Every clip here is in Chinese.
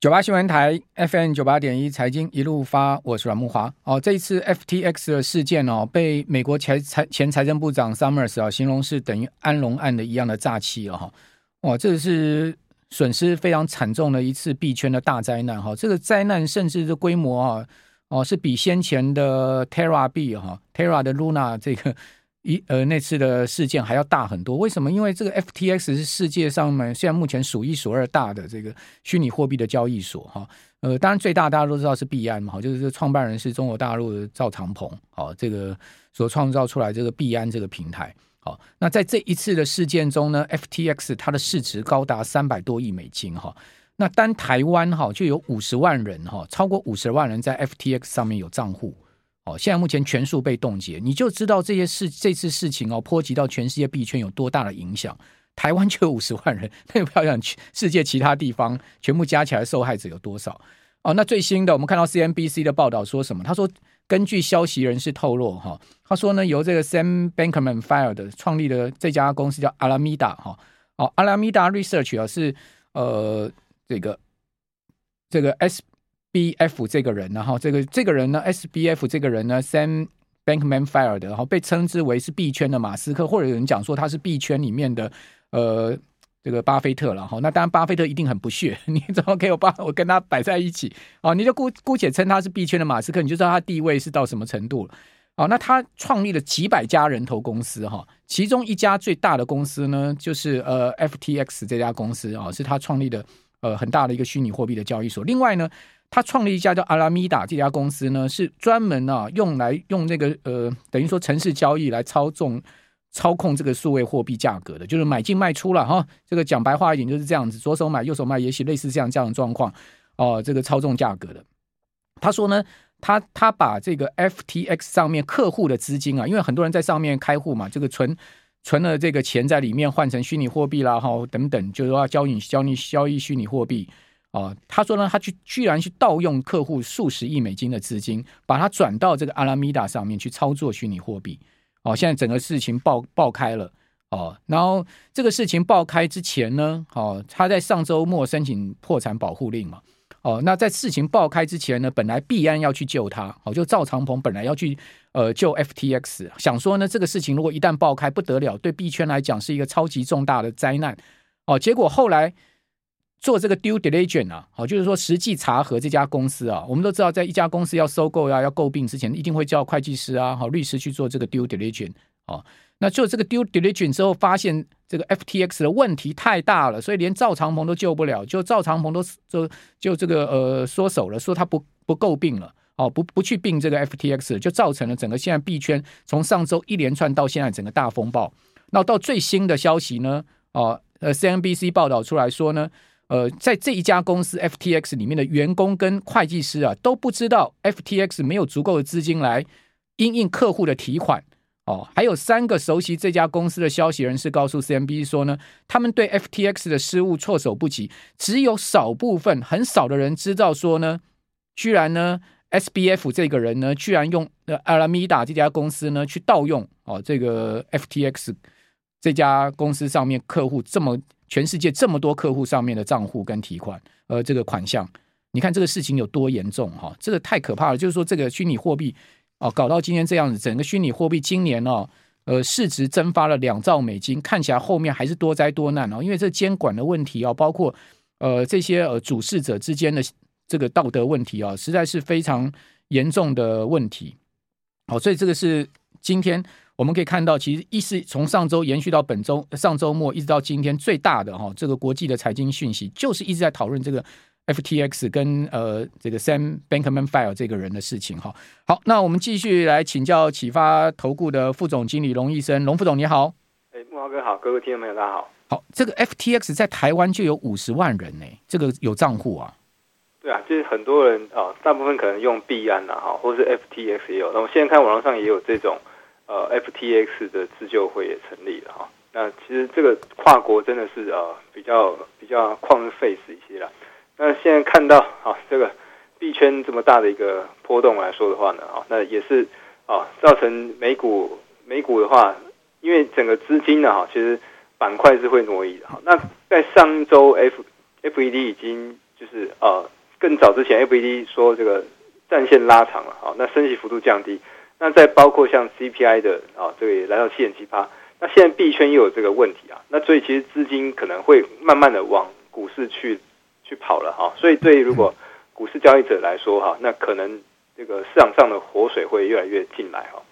九八新闻台 FM 九八点一财经一路发，我是阮慕华。哦，这一次 FTX 的事件哦，被美国财财前财政部长 Summers 啊形容是等于安龙案的一样的诈欺了哈。哇，这是损失非常惨重的一次币圈的大灾难哈。这个灾难甚至的规模啊，哦是比先前的 Terra 币哈 Terra 的 Luna 这个。一呃，那次的事件还要大很多，为什么？因为这个 FTX 是世界上面现在目前数一数二大的这个虚拟货币的交易所哈。呃，当然最大大家都知道是币安嘛，就是创办人是中国大陆的赵长鹏，好，这个所创造出来这个币安这个平台。好，那在这一次的事件中呢，FTX 它的市值高达三百多亿美金哈。那单台湾哈就有五十万人哈，超过五十万人在 FTX 上面有账户。哦，现在目前全数被冻结，你就知道这些事这次事情哦，波及到全世界币圈有多大的影响。台湾就有五十万人，那也不要讲世界其他地方，全部加起来受害者有多少？哦，那最新的我们看到 CNBC 的报道说什么？他说，根据消息人士透露，哈，他说呢，由这个 Sam Bankman f i r e 的创立的这家公司叫 Alameda 哈，哦，Alameda Research 啊是呃这个这个 S。B F 这个人，然后这个这个人呢，S B F 这个人呢，Sam Bankman-Fried，然后被称之为是币圈的马斯克，或者有人讲说他是币圈里面的呃这个巴菲特了哈。那当然，巴菲特一定很不屑，你怎么给我把我跟他摆在一起？哦，你就姑姑且称他是币圈的马斯克，你就知道他地位是到什么程度了。哦，那他创立了几百家人头公司哈，其中一家最大的公司呢，就是呃 F T X 这家公司啊，是他创立的呃很大的一个虚拟货币的交易所。另外呢。他创立一家叫阿拉米达这家公司呢，是专门啊用来用那个呃，等于说城市交易来操纵、操控这个数位货币价格的，就是买进卖出了哈。这个讲白话一点就是这样子，左手买右手卖，也许类似这样这样的状况哦、呃。这个操纵价格的，他说呢，他他把这个 FTX 上面客户的资金啊，因为很多人在上面开户嘛，这个存存了这个钱在里面换成虚拟货币啦，哈等等，就是说要交易交易交易虚拟货币。哦，他说呢，他去居然去盗用客户数十亿美金的资金，把它转到这个阿拉米达上面去操作虚拟货币。哦，现在整个事情爆爆开了。哦，然后这个事情爆开之前呢，哦，他在上周末申请破产保护令嘛。哦，那在事情爆开之前呢，本来币安要去救他，哦，就赵长鹏本来要去呃救 FTX，想说呢，这个事情如果一旦爆开不得了，对币圈来讲是一个超级重大的灾难。哦，结果后来。做这个 due diligence 啊，好，就是说实际查核这家公司啊，我们都知道，在一家公司要收购呀、要购并之前，一定会叫会计师啊、好律师去做这个 due diligence 啊。那做这个 due diligence 之后，发现这个 FTX 的问题太大了，所以连赵长鹏都救不了，就赵长鹏都就就这个呃缩手了，说他不不购并了，哦，不不去并这个 FTX，就造成了整个现在币圈从上周一连串到现在整个大风暴。那到最新的消息呢，哦，呃，CNBC 报道出来说呢。呃，在这一家公司 FTX 里面的员工跟会计师啊，都不知道 FTX 没有足够的资金来因应客户的提款哦。还有三个熟悉这家公司的消息人士告诉 CNBC 说呢，他们对 FTX 的失误措手不及，只有少部分很少的人知道说呢，居然呢 SBF 这个人呢，居然用呃 Alameda 这家公司呢去盗用哦这个 FTX 这家公司上面客户这么。全世界这么多客户上面的账户跟提款，呃，这个款项，你看这个事情有多严重哈？这个太可怕了。就是说，这个虚拟货币哦，搞到今天这样子，整个虚拟货币今年哦，呃，市值蒸发了两兆美金，看起来后面还是多灾多难哦。因为这监管的问题啊，包括呃这些呃主事者之间的这个道德问题啊，实在是非常严重的问题。好，所以这个是今天。我们可以看到，其实一是从上周延续到本周，上周末一直到今天，最大的哈这个国际的财经讯息，就是一直在讨论这个 FTX 跟呃这个 Sam Bankman-Fried 这个人的事情哈。好，那我们继续来请教启发投顾的副总经理龙医生，龙副总你好。哎，慕驊哥好，各位听众朋友大家好。好，这个 FTX 在台湾就有五十万人呢，这个有账户啊。对啊，就是很多人啊，大部分可能用币安呐哈，或是 FTX 也有。那我现在看网络上也有这种。呃，FTX 的自救会也成立了哈。那其实这个跨国真的是呃比较比较旷日费时一些了。那现在看到啊，这个币圈这么大的一个波动来说的话呢，啊，那也是啊造成美股美股的话，因为整个资金呢哈，其实板块是会挪移的哈。那在上周 F FED 已经就是呃更早之前 FED 说这个战线拉长了啊，那升息幅度降低，那再包括像 CPI 的啊，这个来到七点七八，那现在币圈又有这个问题啊，那所以其实资金可能会慢慢的往股市去去跑了哈，所以对于如果股市交易者来说哈，那可能这个市场上的活水会越来越进来哈。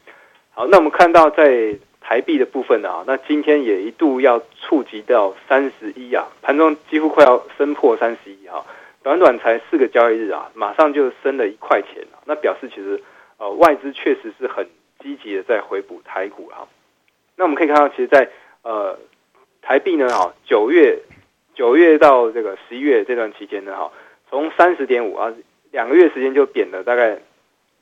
好，那我们看到在台币的部分呢啊，那今天也一度要触及到三十一啊，盘中几乎快要升破三十一哈，短短才四个交易日啊，马上就升了一块钱啊，那表示其实呃外资确实是很积极的在回补台股啊。那我们可以看到，其实在呃台币呢哈，九月九月到这个十一月这段期间呢哈，从三十点五啊，两个月时间就贬了大概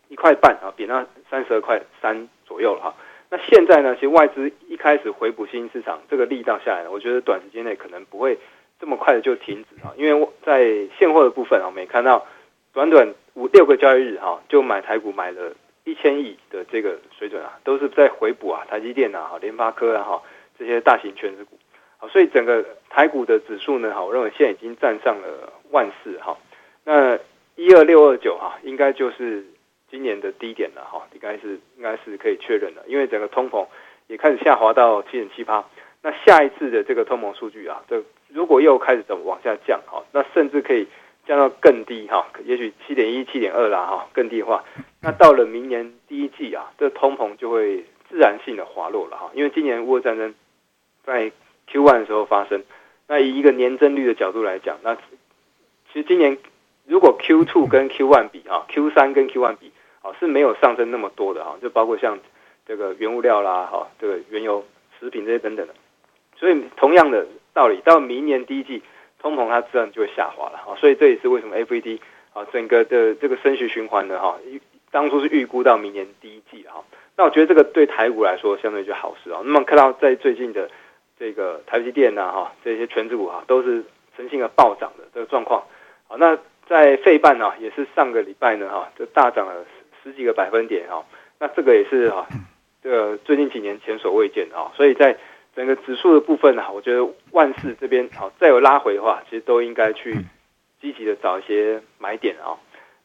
一块半啊，贬到三十二块三左右了哈。那现在呢？其实外资一开始回补新兴市场，这个力道下来，我觉得短时间内可能不会这么快的就停止啊。因为在现货的部分啊，我们也看到短短五六个交易日哈，就买台股买了一千亿的这个水准啊，都是在回补啊，台积电啊、联发科啊哈这些大型权值股。好，所以整个台股的指数呢，哈，我认为现在已经站上了万四哈。那一二六二九哈，应该就是。今年的低点了哈，应该是应该是可以确认的，因为整个通膨也开始下滑到七点七八。那下一次的这个通膨数据啊，这如果又开始怎么往下降哈，那甚至可以降到更低哈，也许七点一、七点二啦哈，更低的话，那到了明年第一季啊，这通膨就会自然性的滑落了哈，因为今年乌俄战争在 Q one 的时候发生，那以一个年增率的角度来讲，那其实今年如果 Q two 跟 Q one 比啊，Q 三跟 Q one 比。啊，是没有上升那么多的哈，就包括像这个原物料啦，哈，这个原油、食品这些等等的，所以同样的道理，到明年第一季通膨它自然就会下滑了哈，所以这也是为什么 FED 啊整个的这个升息循环呢哈，当初是预估到明年第一季哈，那我觉得这个对台股来说相对就好事啊。那么看到在最近的这个台积电呐哈，这些权值股哈都是呈现了暴涨的这个状况，好，那在费半呢也是上个礼拜呢哈就大涨了。十几个百分点哈，那这个也是哈，这个最近几年前所未见啊，所以在整个指数的部分呢，我觉得万事这边好再有拉回的话，其实都应该去积极的找一些买点啊。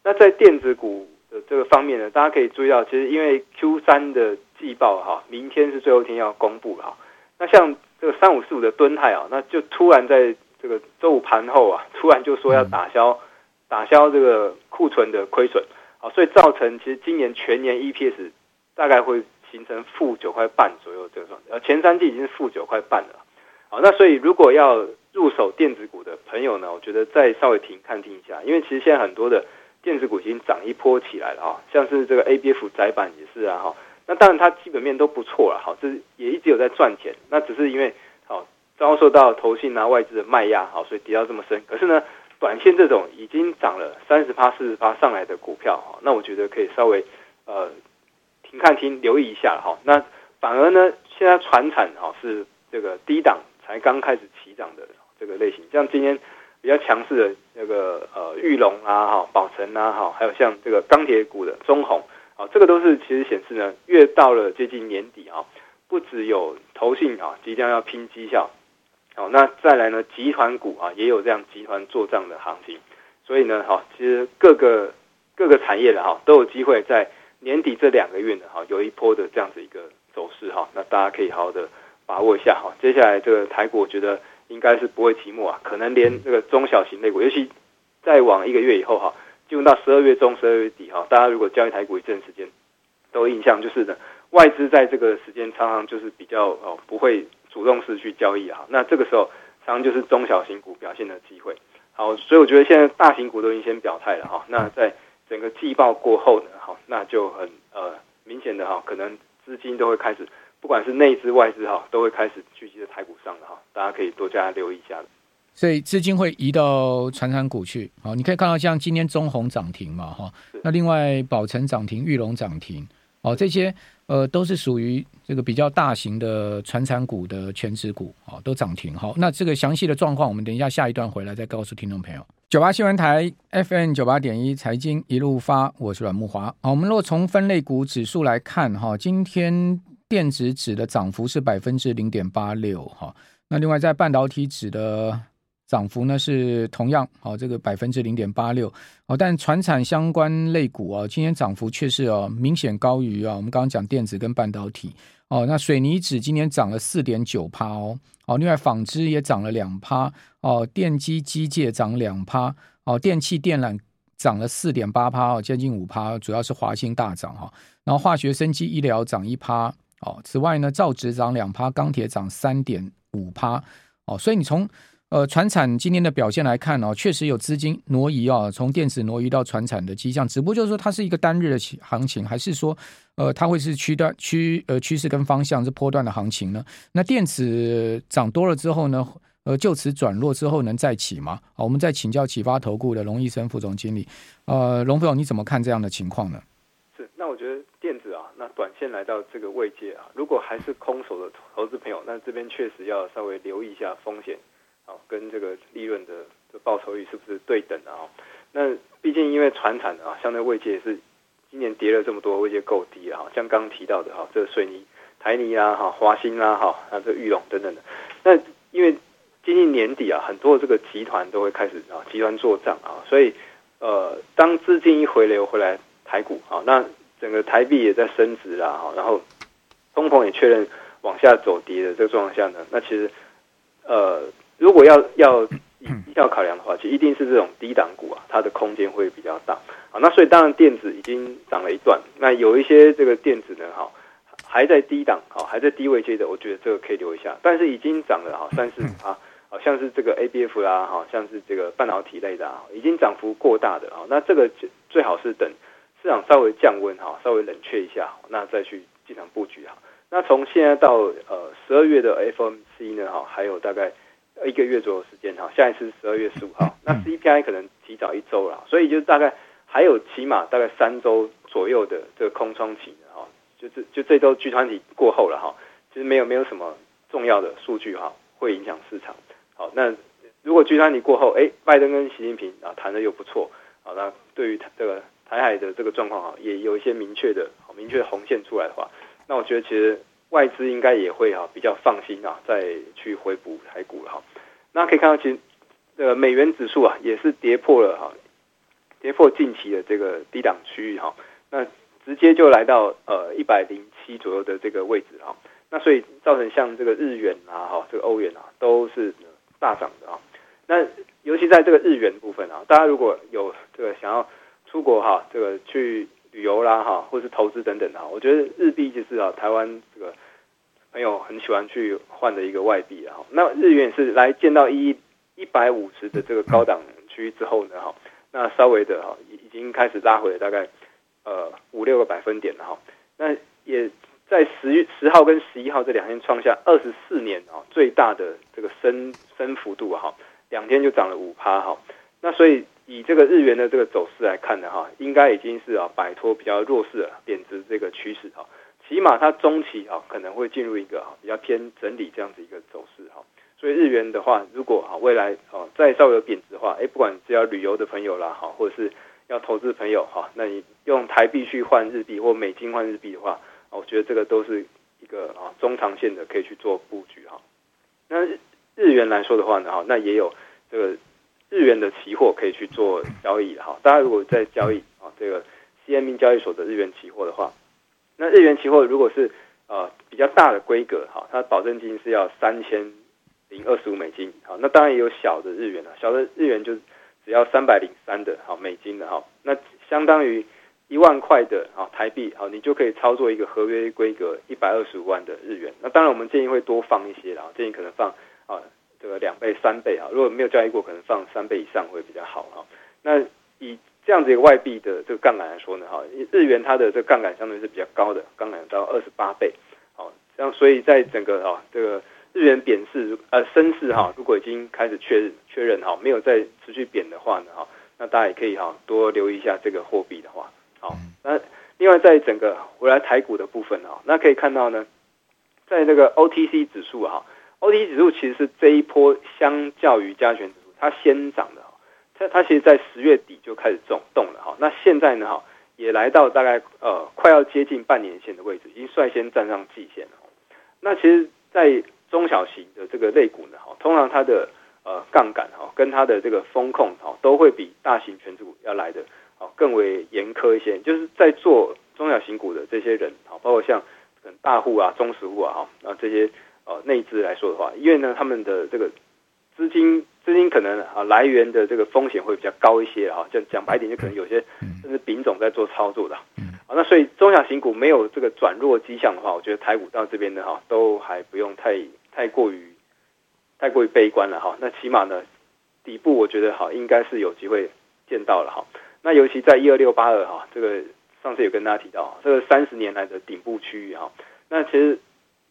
那在电子股的这个方面呢，大家可以注意到，其实因为 Q 三的季报哈，明天是最后一天要公布了哈。那像这个三五四五的敦泰啊，那就突然在这个周五盘后啊，突然就说要打消打消这个库存的亏损。啊，所以造成其实今年全年 EPS 大概会形成负九块半左右这个状态，呃，前三季已经是负九块半了。好，那所以如果要入手电子股的朋友呢，我觉得再稍微停看听一下，因为其实现在很多的电子股已经涨一波起来了啊，像是这个 ABF 窄板也是啊，哈，那当然它基本面都不错了，好，这也一直有在赚钱，那只是因为好遭受到投信啊外资的卖压，好，所以跌到这么深，可是呢。短线这种已经涨了三十趴、四十趴上来的股票哈，那我觉得可以稍微呃停看听，留意一下哈。那反而呢，现在船产哈是这个低档才刚开始起涨的这个类型，像今天比较强势的那个呃玉龙啊哈、宝成啊哈，还有像这个钢铁股的中红啊，这个都是其实显示呢，越到了接近年底啊，不只有投信啊即将要拼绩效。好，那再来呢？集团股啊，也有这样集团做账的行情，所以呢，哈，其实各个各个产业的哈都有机会在年底这两个月呢，哈，有一波的这样子一个走势哈，那大家可以好好的把握一下哈。接下来这个台股，我觉得应该是不会寂寞啊，可能连这个中小型类股，尤其再往一个月以后哈，进入到十二月中、十二月底哈，大家如果交易台股一阵时间，都印象就是呢，外资在这个时间常常就是比较哦不会。主动式去交易啊，那这个时候常常就是中小型股表现的机会。好，所以我觉得现在大型股都已经先表态了哈。那在整个季报过后呢，好，那就很呃明显的哈，可能资金都会开始，不管是内资外资哈，都会开始聚集在台股上的哈。大家可以多加留意一下。所以资金会移到传产股去。好，你可以看到像今天中红涨停嘛哈，那另外宝成涨停，玉龙涨停。哦，这些呃都是属于这个比较大型的传产股的全值股，哦，都涨停。好，那这个详细的状况，我们等一下下一段回来再告诉听众朋友。九八新闻台 FM 九八点一财经一路发，我是阮木华。好，我们如果从分类股指数来看，哈，今天电子指的涨幅是百分之零点八六，哈。那另外在半导体指的涨幅呢是同样哦，这个百分之零点八六。哦，但船产相关类股啊，今天涨幅却是哦明显高于啊，我们刚刚讲电子跟半导体。哦，那水泥纸今天涨了四点九趴哦，哦，另外纺织也涨了两趴。哦，电机机械涨两趴。哦，电器电缆涨了四点八趴哦，接近五趴，主要是华兴大涨哈，然后化学生机医疗涨一趴。哦，此外呢，造纸涨两趴，钢铁涨三点五趴。哦，所以你从呃船产今天的表现来看哦，确实有资金挪移啊，从电子挪移到船产的迹象。只不过就是说，它是一个单日的行情，还是说呃它会是区段趋呃趋势跟方向是波段的行情呢？那电子涨多了之后呢，呃就此转弱之后能再起吗？好，我们再请教启发投顾的龙医生副总经理。呃，龙副总，你怎么看这样的情况呢？是，那我觉得。电子啊，那短线来到这个位阶啊，如果还是空手的投资朋友，那这边确实要稍微留意一下风险，啊，跟这个利润的这报酬率是不是对等的啊？那毕竟因为传产啊，相对位阶也是今年跌了这么多，位阶够低啊，像刚提到的哈，这个水泥、台泥啊，哈，华兴啊，哈，那这玉龙等等的，那因为接近年底啊，很多这个集团都会开始啊，集团做账啊，所以呃，当资金一回流回来台股啊，那整个台币也在升值啦，哈，然后通膨也确认往下走跌的这个状况下呢，那其实呃，如果要要要考量的话，其实一定是这种低档股啊，它的空间会比较大啊。那所以当然电子已经涨了一段，那有一些这个电子呢，哈，还在低档，哈，还在低位阶的，我觉得这个可以留一下。但是已经涨了哈，三十啊，好像是这个 ABF 啦，哈，像是这个半导体类的啊，已经涨幅过大的啊，那这个最好是等。市场稍微降温哈，稍微冷却一下，那再去进场布局哈。那从现在到呃十二月的 FOMC 呢哈，还有大概一个月左右时间哈。下一次十二月十五号，那 CPI 可能提早一周了，所以就大概还有起码大概三周左右的这个空窗期哈。就这就这周集团体过后了哈，其实没有没有什么重要的数据哈会影响市场。好，那如果集团体过后，哎，拜登跟习近平啊谈的又不错，好，那对于这个。台海的这个状况啊，也有一些明确的、明确的红线出来的话，那我觉得其实外资应该也会哈比较放心啊，再去回补台股了哈。那可以看到，其实呃美元指数啊也是跌破了哈，跌破近期的这个低档区域哈，那直接就来到呃一百零七左右的这个位置哈。那所以造成像这个日元啊哈，这个欧元啊都是大涨的啊。那尤其在这个日元部分啊，大家如果有这个想要。出国哈，这个去旅游啦哈，或是投资等等哈，我觉得日币就是啊，台湾这个朋友很喜欢去换的一个外币啊。那日元是来见到一一百五十的这个高档区之后呢哈，那稍微的哈已已经开始拉回了大概呃五六个百分点了哈。那也在十月十号跟十一号这两天创下二十四年啊最大的这个升升幅度哈，两天就涨了五趴哈。那所以。以这个日元的这个走势来看的哈，应该已经是啊摆脱比较弱势的贬值这个趋势哈，起码它中期啊可能会进入一个比较偏整理这样子一个走势哈，所以日元的话，如果啊未来啊再稍微有贬值的话，哎，不管是要旅游的朋友啦哈，或者是要投资朋友哈，那你用台币去换日币或美金换日币的话，我觉得这个都是一个啊中长线的可以去做布局哈。那日元来说的话呢哈，那也有这个。日元的期货可以去做交易哈，大家如果在交易啊这个 CME 交易所的日元期货的话，那日元期货如果是呃比较大的规格哈，它保证金是要三千零二十五美金，好，那当然也有小的日元啊，小的日元就只要三百零三的好美金的哈，那相当于一万块的啊台币，好，你就可以操作一个合约规格一百二十五万的日元，那当然我们建议会多放一些啦，建议可能放啊。这个两倍、三倍啊，如果没有交易过，可能放三倍以上会比较好哈。那以这样子一个外币的这个杠杆来说呢，哈，日元它的这个杠杆相对是比较高的，杠杆到二十八倍。好，这样所以在整个哈这个日元贬势呃升势哈，如果已经开始确认确认哈，没有再持续贬的话呢哈，那大家也可以哈多留意一下这个货币的话。好，那另外在整个回来台股的部分啊，那可以看到呢，在这个 OTC 指数哈。O T 指数其实是这一波相较于加权指数，它先涨的哈，它它其实在十月底就开始动动了哈，那现在呢哈也来到大概呃快要接近半年线的位置，已经率先站上季线了。那其实，在中小型的这个类股呢哈，通常它的呃杠杆哈，跟它的这个风控哈，都会比大型权重股要来的哦更为严苛一些。就是在做中小型股的这些人啊，包括像可能大户啊、中实户啊哈，啊这些呃内资来说的话，因为呢他们的这个资金资金可能啊来源的这个风险会比较高一些哈，就讲白一点，就可能有些甚至丙种在做操作的。啊，那所以中小型股没有这个转弱迹象的话，我觉得台股到这边呢，哈，都还不用太太过于太过于悲观了哈。那起码呢，底部我觉得哈，应该是有机会见到了哈。那尤其在一二六八二哈，这个上次有跟大家提到，这个三十年来的顶部区域哈。那其实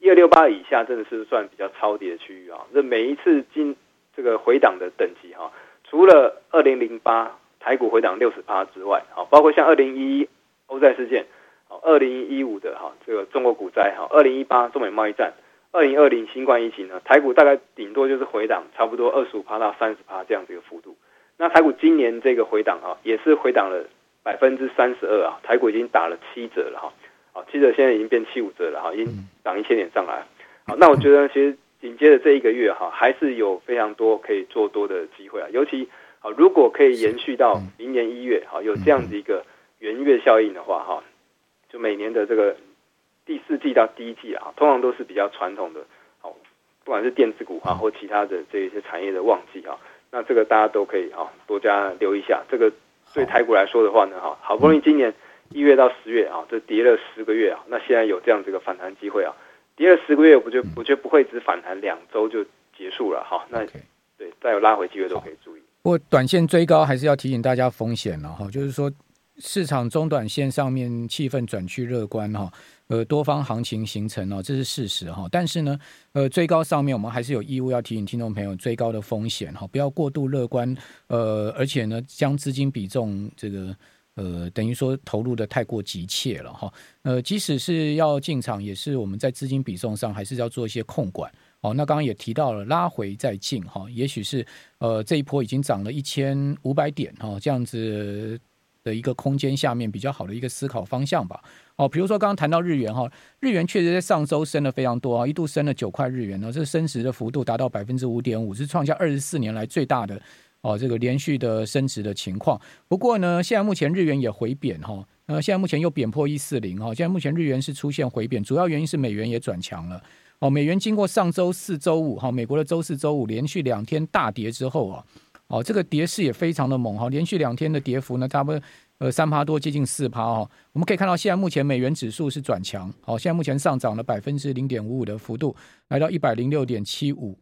一二六八以下真的是算比较超跌的区域啊。这每一次进这个回档的等级哈，除了二零零八台股回档六十趴之外，啊，包括像二零一一。欧债事件，好，二零一五的哈这个中国股灾哈，二零一八中美贸易战，二零二零新冠疫情呢，台股大概顶多就是回档差不多二十五趴到三十趴这样子一个幅度。那台股今年这个回档啊，也是回档了百分之三十二啊，台股已经打了七折了哈，七折现在已经变七五折了哈，已经涨一千点上来。好，那我觉得其实紧接着这一个月哈，还是有非常多可以做多的机会啊，尤其好如果可以延续到明年一月好，有这样子一个。元月效应的话，哈，就每年的这个第四季到第一季啊，通常都是比较传统的，好，不管是电子股哈，或其他的这一些产业的旺季啊，那这个大家都可以哈多加留意一下。这个对台股来说的话呢，哈，好不容易今年一月到十月啊，这跌了十个月啊，那现在有这样子一个反弹机会啊，跌了十个月，我觉得我觉得不会只反弹两周就结束了哈，那对再有拉回机会都可以注意。不过短线追高还是要提醒大家风险了哈，就是说。市场中短线上面气氛转趋乐观哈，呃，多方行情形成哦，这是事实哈。但是呢，呃，追高上面我们还是有义务要提醒听众朋友追高的风险哈，不要过度乐观，呃，而且呢，将资金比重这个呃，等于说投入的太过急切了哈。呃，即使是要进场，也是我们在资金比重上还是要做一些控管。哦，那刚刚也提到了拉回再进哈，也许是呃这一波已经涨了一千五百点哈，这样子。的一个空间下面比较好的一个思考方向吧。哦，比如说刚刚谈到日元哈，日元确实在上周升了非常多啊，一度升了九块日元呢，这升值的幅度达到百分之五点五，是创下二十四年来最大的哦这个连续的升值的情况。不过呢，现在目前日元也回贬哈，呃，现在目前又贬破一四零哈，现在目前日元是出现回贬，主要原因是美元也转强了。哦，美元经过上周四周五哈，美国的周四周五连续两天大跌之后啊。哦，这个跌势也非常的猛哈，连续两天的跌幅呢，差不多呃三趴多，接近四趴哈。我们可以看到，现在目前美元指数是转强，好，现在目前上涨了百分之零点五五的幅度，来到一百零六点七五